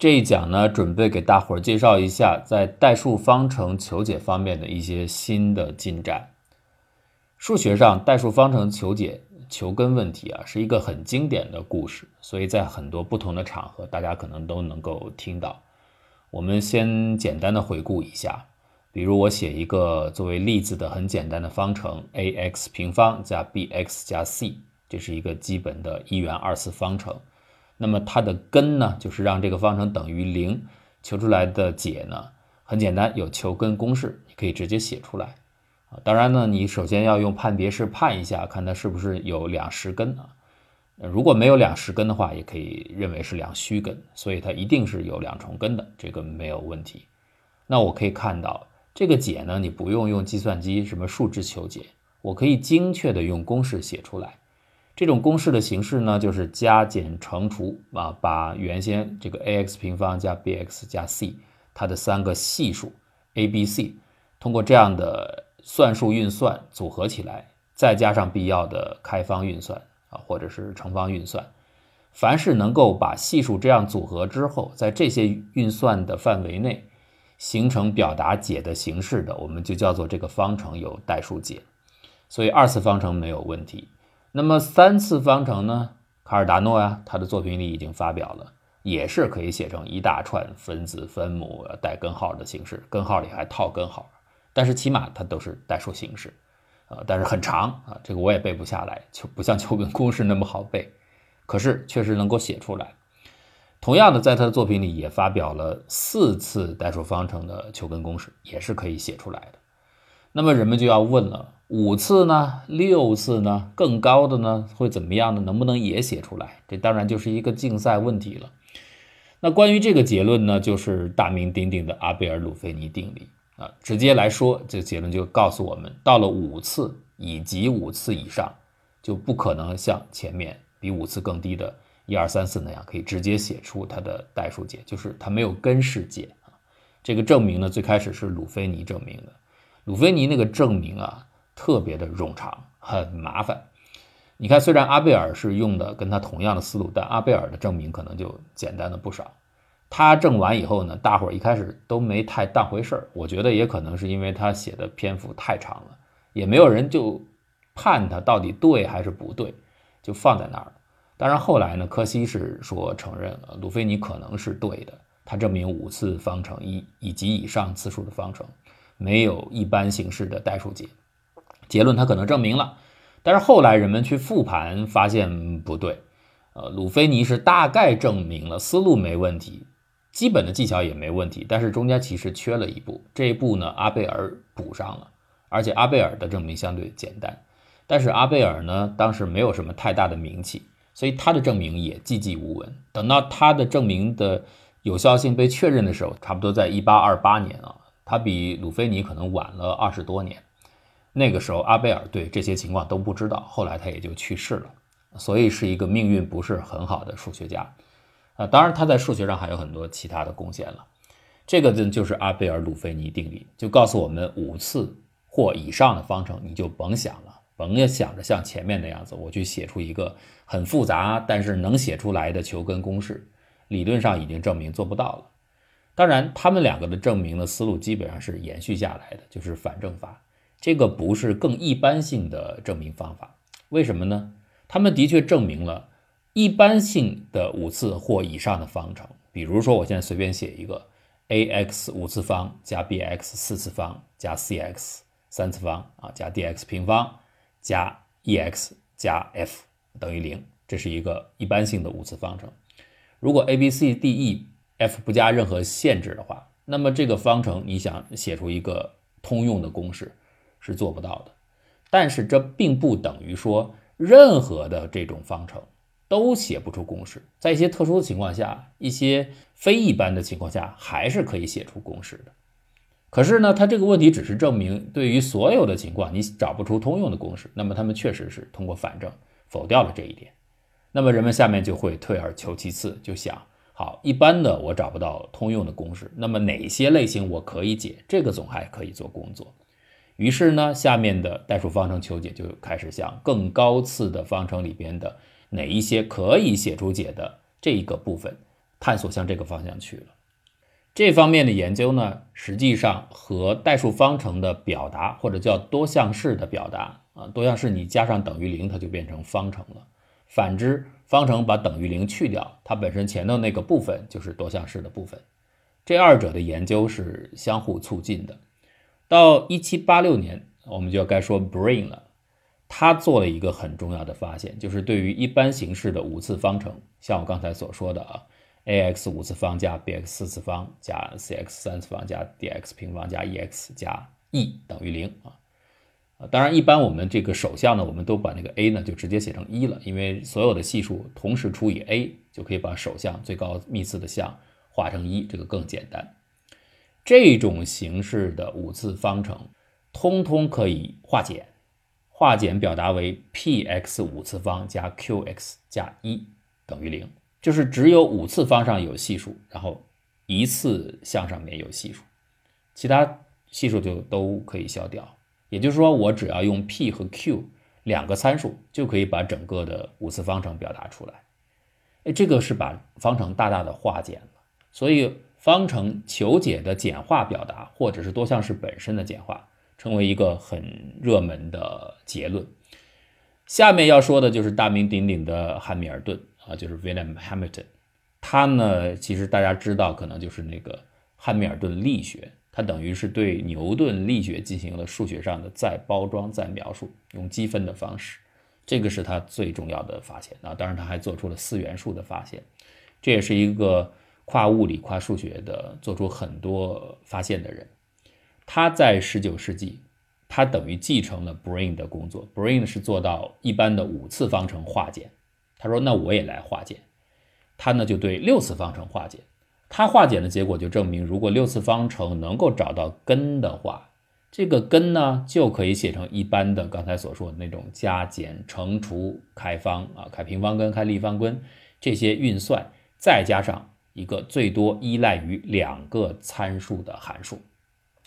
这一讲呢，准备给大伙儿介绍一下在代数方程求解方面的一些新的进展。数学上，代数方程求解求根问题啊，是一个很经典的故事，所以在很多不同的场合，大家可能都能够听到。我们先简单的回顾一下，比如我写一个作为例子的很简单的方程 a_x 平方加 b_x 加 c，这是一个基本的一元二次方程。那么它的根呢，就是让这个方程等于零，求出来的解呢，很简单，有求根公式，你可以直接写出来啊。当然呢，你首先要用判别式判一下，看它是不是有两实根啊。如果没有两实根的话，也可以认为是两虚根，所以它一定是有两重根的，这个没有问题。那我可以看到这个解呢，你不用用计算机什么数值求解，我可以精确的用公式写出来。这种公式的形式呢，就是加减乘除啊，把原先这个 a_x 平方加 b_x 加 c 它的三个系数 a、b、c，通过这样的算术运算组合起来，再加上必要的开方运算啊，或者是乘方运算，凡是能够把系数这样组合之后，在这些运算的范围内形成表达解的形式的，我们就叫做这个方程有代数解。所以二次方程没有问题。那么三次方程呢？卡尔达诺呀，他的作品里已经发表了，也是可以写成一大串分子分母带根号的形式，根号里还套根号，但是起码它都是代数形式，呃，但是很长啊，这个我也背不下来，就不像 求根公式那么好背，可是确实能够写出来。同样的，在他的作品里也发表了四次代数方程的求根公式，也是可以写出来的。那么人们就要问了。五次呢？六次呢？更高的呢？会怎么样呢？能不能也写出来？这当然就是一个竞赛问题了。那关于这个结论呢，就是大名鼎鼎的阿贝尔鲁菲尼定理啊。直接来说，这结论就告诉我们，到了五次以及五次以上，就不可能像前面比五次更低的一二三四那样，可以直接写出它的代数解，就是它没有根式解啊。这个证明呢，最开始是鲁菲尼证明的。鲁菲尼那个证明啊。特别的冗长，很麻烦。你看，虽然阿贝尔是用的跟他同样的思路，但阿贝尔的证明可能就简单了不少。他证完以后呢，大伙儿一开始都没太当回事儿。我觉得也可能是因为他写的篇幅太长了，也没有人就判他到底对还是不对，就放在那儿。当然后来呢，柯西是说承认了鲁菲尼可能是对的，他证明五次方程以以及以上次数的方程没有一般形式的代数解。结论他可能证明了，但是后来人们去复盘发现不对，呃，鲁菲尼是大概证明了思路没问题，基本的技巧也没问题，但是中间其实缺了一步，这一步呢阿贝尔补上了，而且阿贝尔的证明相对简单，但是阿贝尔呢当时没有什么太大的名气，所以他的证明也寂寂无闻。等到他的证明的有效性被确认的时候，差不多在一八二八年啊，他比鲁菲尼可能晚了二十多年。那个时候，阿贝尔对这些情况都不知道，后来他也就去世了，所以是一个命运不是很好的数学家。啊，当然他在数学上还有很多其他的贡献了。这个呢，就是阿贝尔鲁菲尼定理，就告诉我们五次或以上的方程，你就甭想了，甭想着像前面那样子，我去写出一个很复杂但是能写出来的求根公式，理论上已经证明做不到了。当然，他们两个的证明的思路基本上是延续下来的，就是反证法。这个不是更一般性的证明方法，为什么呢？他们的确证明了一般性的五次或以上的方程，比如说我现在随便写一个 a_x 五次方加 b_x 四次方加 c_x 三次方啊加 d_x 平方加 e_x 加 f 等于零，这是一个一般性的五次方程。如果 a、b、c、d、e、f 不加任何限制的话，那么这个方程你想写出一个通用的公式？是做不到的，但是这并不等于说任何的这种方程都写不出公式。在一些特殊的情况下，一些非一般的情况下，还是可以写出公式的。可是呢，它这个问题只是证明对于所有的情况你找不出通用的公式。那么他们确实是通过反证否掉了这一点。那么人们下面就会退而求其次，就想：好，一般的我找不到通用的公式，那么哪些类型我可以解？这个总还可以做工作。于是呢，下面的代数方程求解就开始向更高次的方程里边的哪一些可以写出解的这一个部分探索向这个方向去了。这方面的研究呢，实际上和代数方程的表达或者叫多项式的表达啊，多项式你加上等于零，它就变成方程了。反之，方程把等于零去掉，它本身前头那个部分就是多项式的部分。这二者的研究是相互促进的。到一七八六年，我们就要该说 Brain 了。他做了一个很重要的发现，就是对于一般形式的五次方程，像我刚才所说的啊，ax 五次方加 bx 四次方加 cx 三次方加 dx 平方加 ex 加 e 等于零啊。当然，一般我们这个首项呢，我们都把那个 a 呢就直接写成一了，因为所有的系数同时除以 a 就可以把首项最高幂次的项化成一，这个更简单。这种形式的五次方程，通通可以化简。化简表达为 p(x) 五次方加 q(x) 加一等于零，就是只有五次方上有系数，然后一次项上面有系数，其他系数就都可以消掉。也就是说，我只要用 p 和 q 两个参数，就可以把整个的五次方程表达出来。哎，这个是把方程大大的化简了。所以，方程求解的简化表达，或者是多项式本身的简化。成为一个很热门的结论。下面要说的就是大名鼎鼎的汉密尔顿啊，就是 William Hamilton。他呢，其实大家知道，可能就是那个汉密尔顿力学，他等于是对牛顿力学进行了数学上的再包装、再描述，用积分的方式。这个是他最重要的发现啊。当然，他还做出了四元素的发现，这也是一个跨物理、跨数学的做出很多发现的人。他在十九世纪，他等于继承了 Brain 的工作。Brain 是做到一般的五次方程化简，他说那我也来化简。他呢就对六次方程化简。他化简的结果就证明，如果六次方程能够找到根的话，这个根呢就可以写成一般的刚才所说的那种加减乘除开方啊，开平方根、开立方根这些运算，再加上一个最多依赖于两个参数的函数。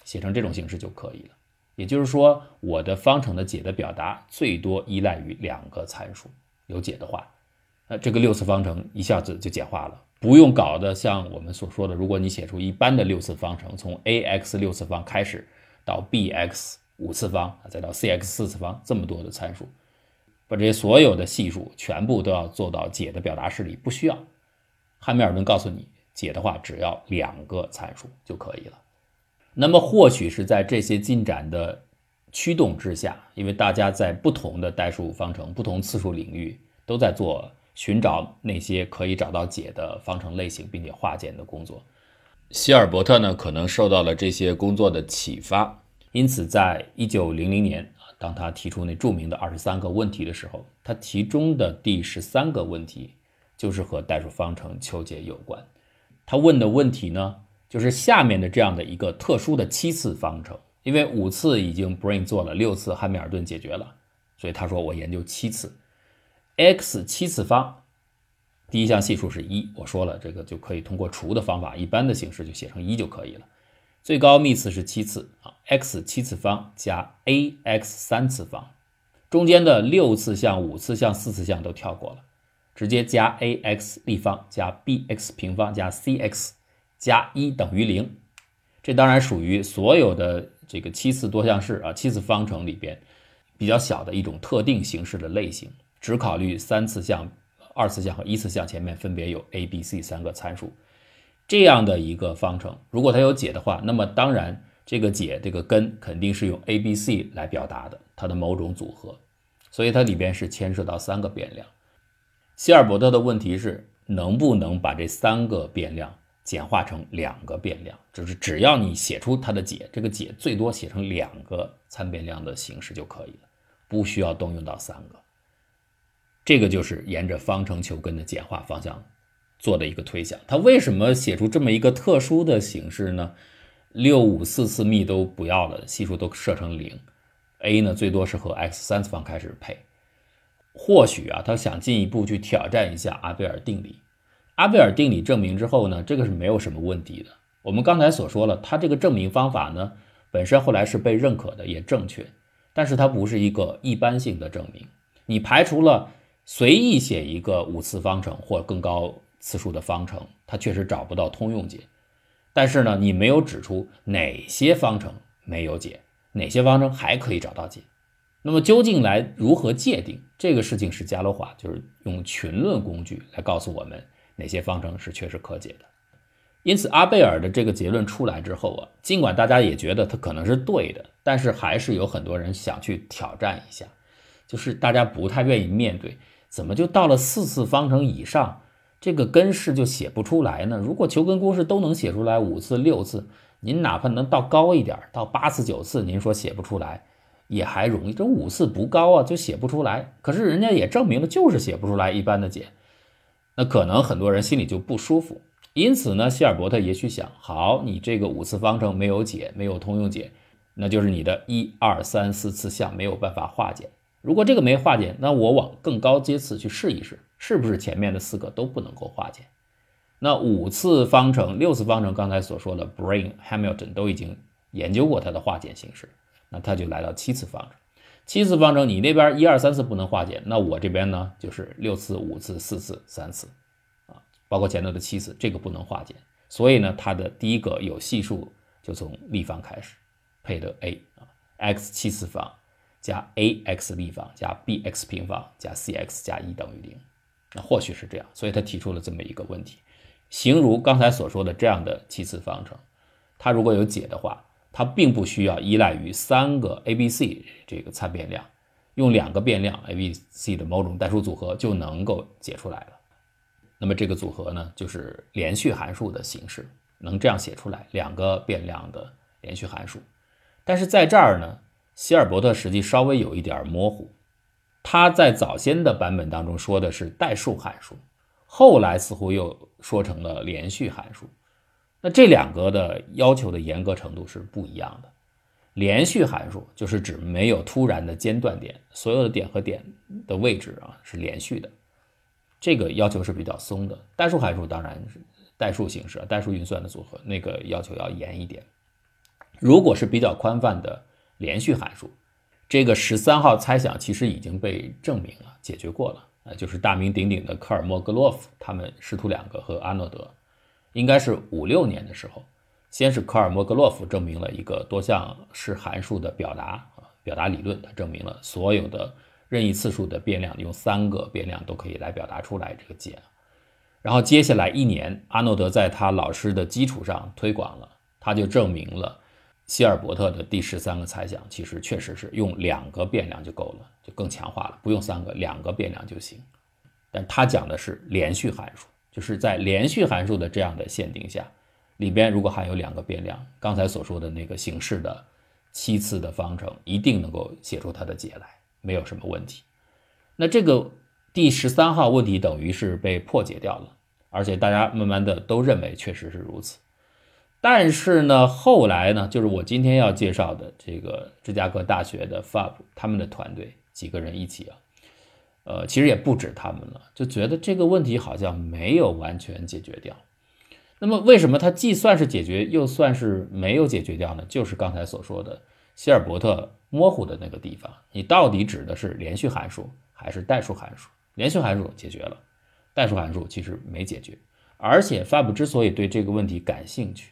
写成这种形式就可以了，也就是说，我的方程的解的表达最多依赖于两个参数。有解的话，那这个六次方程一下子就简化了，不用搞得像我们所说的，如果你写出一般的六次方程，从 a(x) 六次方开始，到 b(x) 五次方，再到 c(x) 四次方，这么多的参数，把这些所有的系数全部都要做到解的表达式里，不需要。汉密尔顿告诉你，解的话只要两个参数就可以了。那么，或许是在这些进展的驱动之下，因为大家在不同的代数方程、不同次数领域都在做寻找那些可以找到解的方程类型，并且化简的工作。希尔伯特呢，可能受到了这些工作的启发，因此，在一九零零年，当他提出那著名的二十三个问题的时候，他其中的第十三个问题就是和代数方程求解有关。他问的问题呢？就是下面的这样的一个特殊的七次方程，因为五次已经 Brain 做了，六次汉密尔顿解决了，所以他说我研究七次，x 七次方，第一项系数是一，我说了这个就可以通过除的方法，一般的形式就写成一就可以了。最高幂次是七次啊，x 七次方加 ax 三次方，中间的六次项、五次项、四次项都跳过了，直接加 ax 立方加 bx 平方加 cx。加一等于零，这当然属于所有的这个七次多项式啊，七次方程里边比较小的一种特定形式的类型，只考虑三次项、二次项和一次项前面分别有 a、b、c 三个参数，这样的一个方程，如果它有解的话，那么当然这个解这个根肯定是用 a、b、c 来表达的，它的某种组合，所以它里边是牵涉到三个变量。希尔伯特的问题是能不能把这三个变量。简化成两个变量，就是只要你写出它的解，这个解最多写成两个参变量的形式就可以了，不需要动用到三个。这个就是沿着方程求根的简化方向做的一个推想。它为什么写出这么一个特殊的形式呢？六五四次幂都不要了，系数都设成零，a 呢最多是和 x 三次方开始配。或许啊，他想进一步去挑战一下阿贝尔定理。阿贝尔定理证明之后呢，这个是没有什么问题的。我们刚才所说了，它这个证明方法呢，本身后来是被认可的，也正确。但是它不是一个一般性的证明。你排除了随意写一个五次方程或更高次数的方程，它确实找不到通用解。但是呢，你没有指出哪些方程没有解，哪些方程还可以找到解。那么究竟来如何界定这个事情是加罗华，就是用群论工具来告诉我们哪些方程是确实可解的。因此，阿贝尔的这个结论出来之后啊，尽管大家也觉得他可能是对的，但是还是有很多人想去挑战一下，就是大家不太愿意面对，怎么就到了四次方程以上？这个根式就写不出来呢。如果求根公式都能写出来五次六次，您哪怕能到高一点，到八次九次，您说写不出来也还容易。这五次不高啊，就写不出来。可是人家也证明了，就是写不出来一般的解。那可能很多人心里就不舒服。因此呢，希尔伯特也许想：好，你这个五次方程没有解，没有通用解，那就是你的一二三四次项没有办法化简。如果这个没化简，那我往更高阶次去试一试。是不是前面的四个都不能够化简？那五次方程、六次方程，刚才所说的 Brain、Hamilton 都已经研究过它的化简形式。那他就来到七次方程。七次方程，你那边一二三四不能化简，那我这边呢就是六次、五次、四次、三次啊，包括前头的七次，这个不能化简。所以呢，它的第一个有系数就从立方开始，配的 a 啊，x 七次方加 ax 立方加 bx 平方加 cx 加一等于零。那或许是这样，所以他提出了这么一个问题：形如刚才所说的这样的七次方程，它如果有解的话，它并不需要依赖于三个 a、b、c 这个参变量，用两个变量 a、b、c 的某种代数组合就能够解出来了。那么这个组合呢，就是连续函数的形式，能这样写出来两个变量的连续函数。但是在这儿呢，希尔伯特实际稍微有一点模糊。他在早先的版本当中说的是代数函数，后来似乎又说成了连续函数。那这两个的要求的严格程度是不一样的。连续函数就是指没有突然的间断点，所有的点和点的位置啊是连续的，这个要求是比较松的。代数函数当然是代数形式啊，代数运算的组合，那个要求要严一点。如果是比较宽泛的连续函数。这个十三号猜想其实已经被证明了，解决过了啊，就是大名鼎鼎的科尔莫格洛夫，他们师徒两个和阿诺德，应该是五六年的时候，先是科尔莫格洛夫证明了一个多项式函数的表达啊，表达理论，他证明了所有的任意次数的变量用三个变量都可以来表达出来这个解，然后接下来一年，阿诺德在他老师的基础上推广了，他就证明了。希尔伯特的第十三个猜想，其实确实是用两个变量就够了，就更强化了，不用三个，两个变量就行。但他讲的是连续函数，就是在连续函数的这样的限定下，里边如果含有两个变量，刚才所说的那个形式的七次的方程，一定能够写出它的解来，没有什么问题。那这个第十三号问题等于是被破解掉了，而且大家慢慢的都认为确实是如此。但是呢，后来呢，就是我今天要介绍的这个芝加哥大学的 FAB 他们的团队几个人一起啊，呃，其实也不止他们了，就觉得这个问题好像没有完全解决掉。那么为什么它既算是解决，又算是没有解决掉呢？就是刚才所说的希尔伯特模糊的那个地方，你到底指的是连续函数还是代数函数？连续函数解决了，代数函数其实没解决。而且 FAB 之所以对这个问题感兴趣，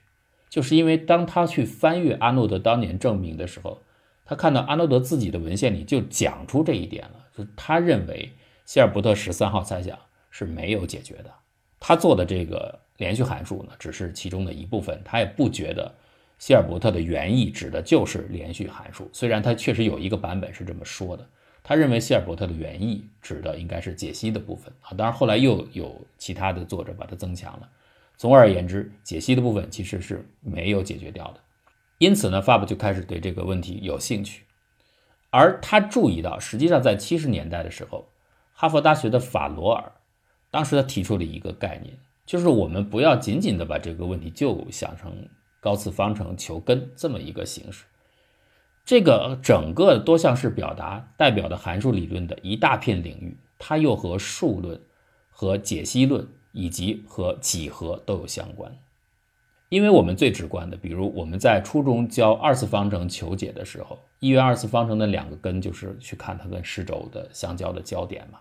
就是因为当他去翻阅阿诺德当年证明的时候，他看到阿诺德自己的文献里就讲出这一点了，就他认为希尔伯特十三号猜想是没有解决的，他做的这个连续函数呢，只是其中的一部分，他也不觉得希尔伯特的原意指的就是连续函数，虽然他确实有一个版本是这么说的，他认为希尔伯特的原意指的应该是解析的部分啊，当然后来又有其他的作者把它增强了。总而言之，解析的部分其实是没有解决掉的，因此呢，FAB 就开始对这个问题有兴趣，而他注意到，实际上在七十年代的时候，哈佛大学的法罗尔，当时他提出了一个概念，就是我们不要仅仅的把这个问题就想成高次方程求根这么一个形式，这个整个多项式表达代表的函数理论的一大片领域，它又和数论和解析论。以及和几何都有相关，因为我们最直观的，比如我们在初中教二次方程求解的时候，一元二次方程的两个根就是去看它跟视轴的相交的交点嘛，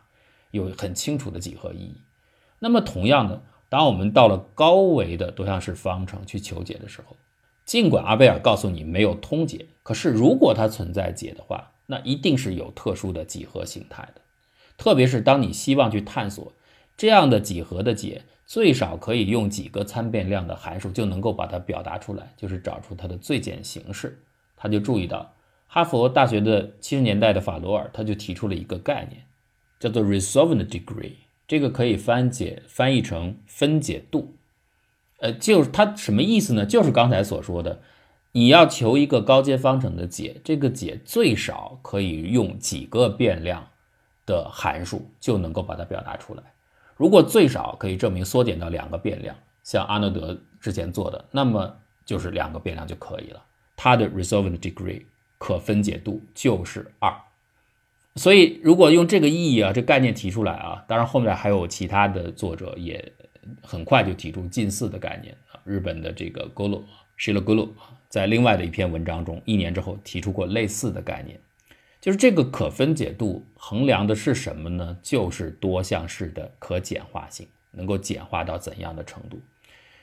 有很清楚的几何意义。那么同样的，当我们到了高维的多项式方程去求解的时候，尽管阿贝尔告诉你没有通解，可是如果它存在解的话，那一定是有特殊的几何形态的。特别是当你希望去探索这样的几何的解，最少可以用几个参变量的函数就能够把它表达出来，就是找出它的最简形式。他就注意到，哈佛大学的七十年代的法罗尔他就提出了一个概念，叫做 resolvent degree，这个可以翻解翻译成分解度。呃，就是它什么意思呢？就是刚才所说的，你要求一个高阶方程的解，这个解最少可以用几个变量的函数就能够把它表达出来。如果最少可以证明缩减到两个变量，像阿诺德之前做的，那么就是两个变量就可以了。它的 resolvent degree 可分解度就是二。所以如果用这个意义啊，这概念提出来啊，当然后面还有其他的作者也。很快就提出近似的概念啊，日本的这个 Golo Shiroguro 在另外的一篇文章中，一年之后提出过类似的概念，就是这个可分解度衡量的是什么呢？就是多项式的可简化性，能够简化到怎样的程度？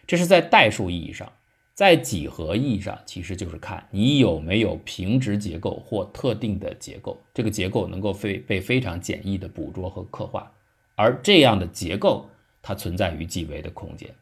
这是在代数意义上，在几何意义上，其实就是看你有没有平直结构或特定的结构，这个结构能够非被非常简易的捕捉和刻画，而这样的结构。它存在于几维的空间，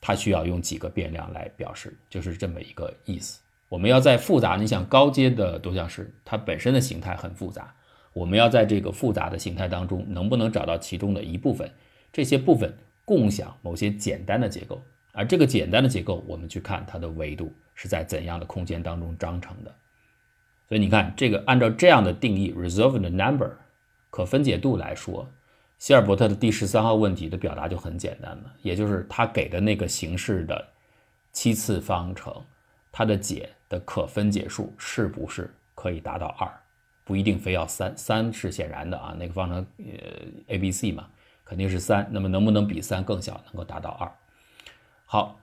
它需要用几个变量来表示，就是这么一个意思。我们要在复杂，你想高阶的多项式，它本身的形态很复杂，我们要在这个复杂的形态当中，能不能找到其中的一部分，这些部分共享某些简单的结构，而这个简单的结构，我们去看它的维度是在怎样的空间当中章程的。所以你看，这个按照这样的定义，resolved number 可分解度来说。希尔伯特的第十三号问题的表达就很简单了，也就是他给的那个形式的七次方程，它的解的可分解数是不是可以达到二？不一定非要三，三是显然的啊，那个方程呃 a b c 嘛，肯定是三。那么能不能比三更小，能够达到二？好，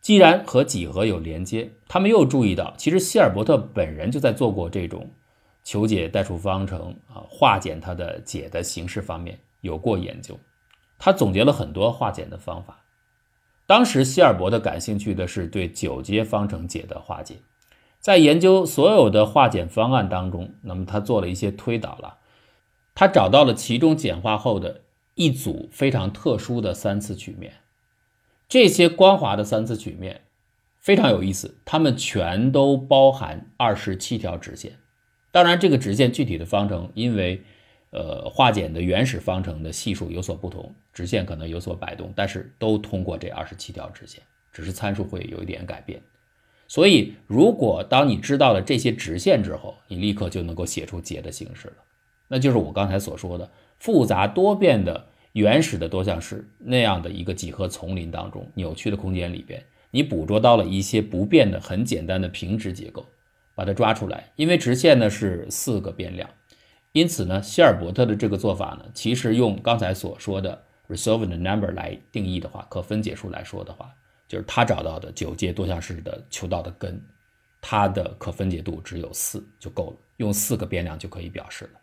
既然和几何有连接，他们又注意到，其实希尔伯特本人就在做过这种求解代数方程啊，化简它的解的形式方面。有过研究，他总结了很多化简的方法。当时希尔伯特感兴趣的是对九阶方程解的化简，在研究所有的化简方案当中，那么他做了一些推导了，他找到了其中简化后的一组非常特殊的三次曲面。这些光滑的三次曲面非常有意思，它们全都包含二十七条直线。当然，这个直线具体的方程因为。呃，化简的原始方程的系数有所不同，直线可能有所摆动，但是都通过这二十七条直线，只是参数会有一点改变。所以，如果当你知道了这些直线之后，你立刻就能够写出解的形式了。那就是我刚才所说的复杂多变的原始的多项式那样的一个几何丛林当中，扭曲的空间里边，你捕捉到了一些不变的很简单的平直结构，把它抓出来，因为直线呢是四个变量。因此呢，希尔伯特的这个做法呢，其实用刚才所说的 resolvent number 来定义的话，可分解数来说的话，就是他找到的九阶多项式的求到的根，它的可分解度只有四就够了，用四个变量就可以表示了。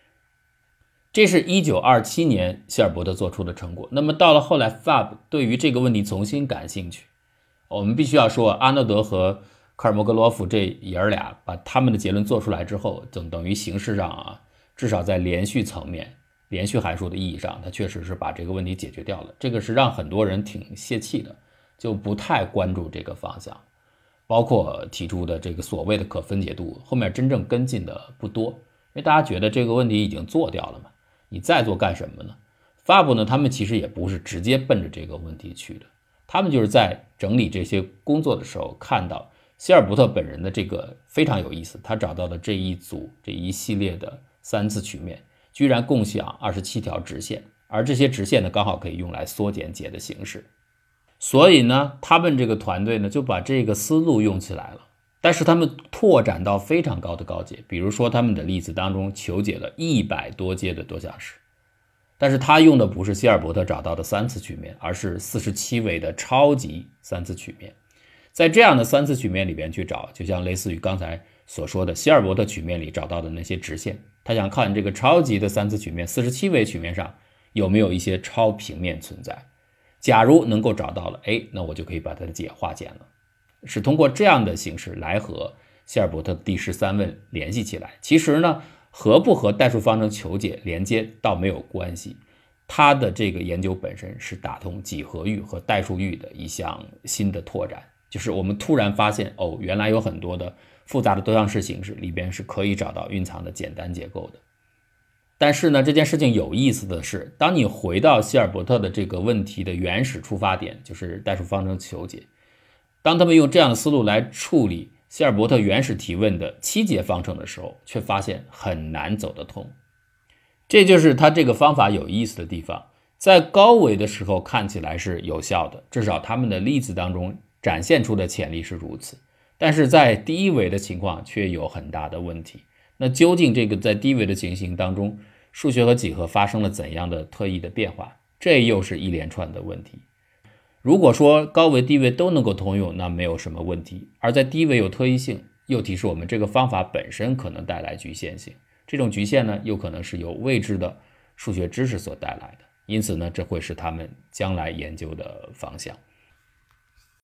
这是一九二七年希尔伯特做出的成果。那么到了后来，Fab 对于这个问题重新感兴趣。我们必须要说，阿诺德和科尔莫格罗夫这爷儿俩把他们的结论做出来之后，等等于形式上啊。至少在连续层面、连续函数的意义上，它确实是把这个问题解决掉了。这个是让很多人挺泄气的，就不太关注这个方向。包括提出的这个所谓的可分解度，后面真正跟进的不多，因为大家觉得这个问题已经做掉了嘛，你再做干什么呢？发布呢？他们其实也不是直接奔着这个问题去的，他们就是在整理这些工作的时候，看到希尔伯特本人的这个非常有意思，他找到的这一组这一系列的。三次曲面居然共享二十七条直线，而这些直线呢，刚好可以用来缩减解的形式。所以呢，他们这个团队呢，就把这个思路用起来了。但是他们拓展到非常高的高阶，比如说他们的例子当中求解了一百多阶的多项式。但是他用的不是希尔伯特找到的三次曲面，而是四十七维的超级三次曲面。在这样的三次曲面里边去找，就像类似于刚才所说的希尔伯特曲面里找到的那些直线。他想看这个超级的三次曲面，四十七维曲面上有没有一些超平面存在。假如能够找到了，哎，那我就可以把它的解化简了。是通过这样的形式来和希尔伯特第十三问联系起来。其实呢，和不和代数方程求解连接倒没有关系。他的这个研究本身是打通几何域和代数域的一项新的拓展，就是我们突然发现，哦，原来有很多的复杂的多项式形式里边是可以找到蕴藏的简单结构的。但是呢，这件事情有意思的是，当你回到希尔伯特的这个问题的原始出发点，就是代数方程求解，当他们用这样的思路来处理希尔伯特原始提问的七阶方程的时候，却发现很难走得通。这就是他这个方法有意思的地方，在高维的时候看起来是有效的，至少他们的例子当中展现出的潜力是如此。但是在低维的情况却有很大的问题。那究竟这个在低维的情形当中，数学和几何发生了怎样的特异的变化？这又是一连串的问题。如果说高维、低维都能够通用，那没有什么问题；而在低维有特异性，又提示我们这个方法本身可能带来局限性。这种局限呢，又可能是由未知的数学知识所带来的，因此呢，这会是他们将来研究的方向。